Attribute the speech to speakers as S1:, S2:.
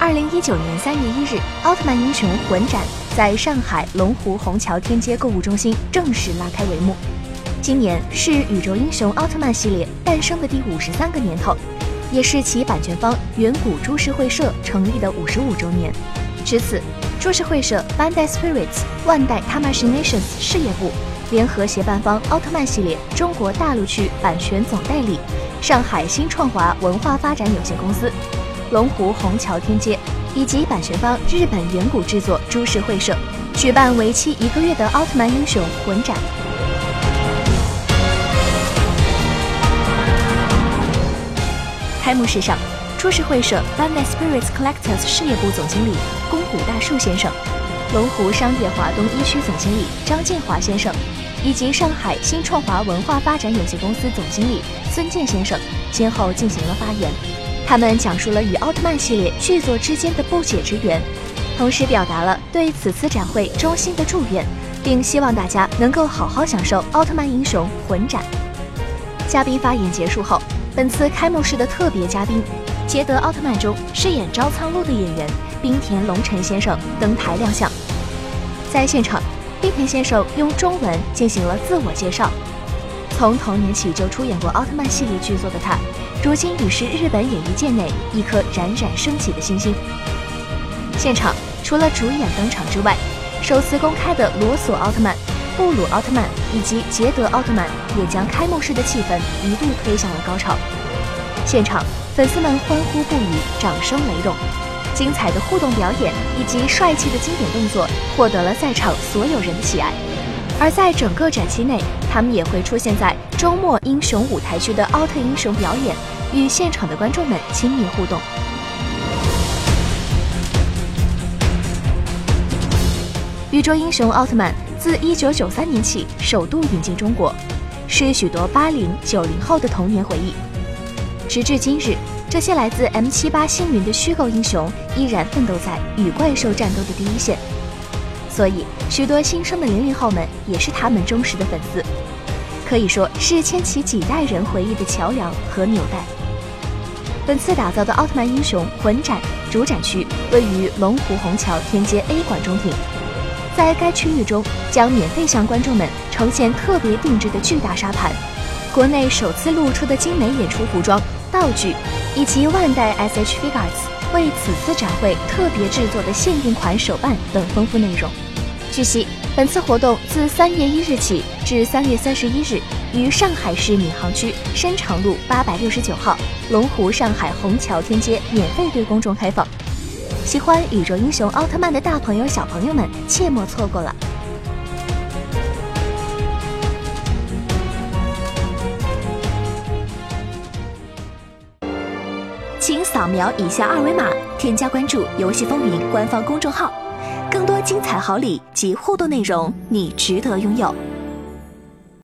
S1: 二零一九年三月一日，奥特曼英雄魂展在上海龙湖虹桥天街购物中心正式拉开帷幕。今年是宇宙英雄奥特曼系列诞生的第五十三个年头，也是其版权方远古株式会社成立的五十五周年。至此，株式会社 Bandai Spirits 万代 Tamashinations 事业部联合协办方奥特曼系列中国大陆区版权总代理上海新创华文化发展有限公司。龙湖虹桥天街以及版权方日本远古制作株式会社举办为期一个月的奥特曼英雄魂展。开幕式上，株式会社 b a n d a Spirits Collectors 事业部总经理宫谷大树先生，龙湖商业华东一区总经理张建华先生，以及上海新创华文化发展有限公司总经理孙健先生先后进行了发言。他们讲述了与奥特曼系列剧作之间的不解之缘，同时表达了对此次展会衷心的祝愿，并希望大家能够好好享受奥特曼英雄魂展。嘉宾发言结束后，本次开幕式的特别嘉宾，捷德奥特曼中饰演招苍鹭的演员冰田龙臣先生登台亮相。在现场，冰田先生用中文进行了自我介绍。从童年起就出演过奥特曼系列剧作的他，如今已是日本演艺界内一颗冉冉升起的星星。现场除了主演登场之外，首次公开的罗索奥特曼、布鲁奥特曼以及捷德奥特曼也将开幕式的气氛一度推向了高潮。现场粉丝们欢呼不已，掌声雷动，精彩的互动表演以及帅气的经典动作获得了在场所有人的喜爱。而在整个展期内，他们也会出现在周末英雄舞台区的奥特英雄表演，与现场的观众们亲密互动。宇宙英雄奥特曼自1993年起首度引进中国，是许多八零九零后的童年回忆。直至今日，这些来自 M78 星云的虚构英雄依然奋斗在与怪兽战斗的第一线。所以，许多新生的零零后们也是他们忠实的粉丝，可以说是牵起几代人回忆的桥梁和纽带。本次打造的奥特曼英雄魂展主展区位于龙湖虹桥天街 A 馆中庭，在该区域中将免费向观众们呈现特别定制的巨大沙盘、国内首次露出的精美演出服装、道具，以及万代 SH Figures。为此次展会特别制作的限定款手办等丰富内容。据悉，本次活动自三月一日起至三月三十一日，于上海市闵行区申长路八百六十九号龙湖上海虹桥天街免费对公众开放。喜欢宇宙英雄奥特曼的大朋友小朋友们，切莫错过了。请扫描以下二维码，添加关注“游戏风云”官方公众号，更多精彩好礼及互动内容，你值得拥有。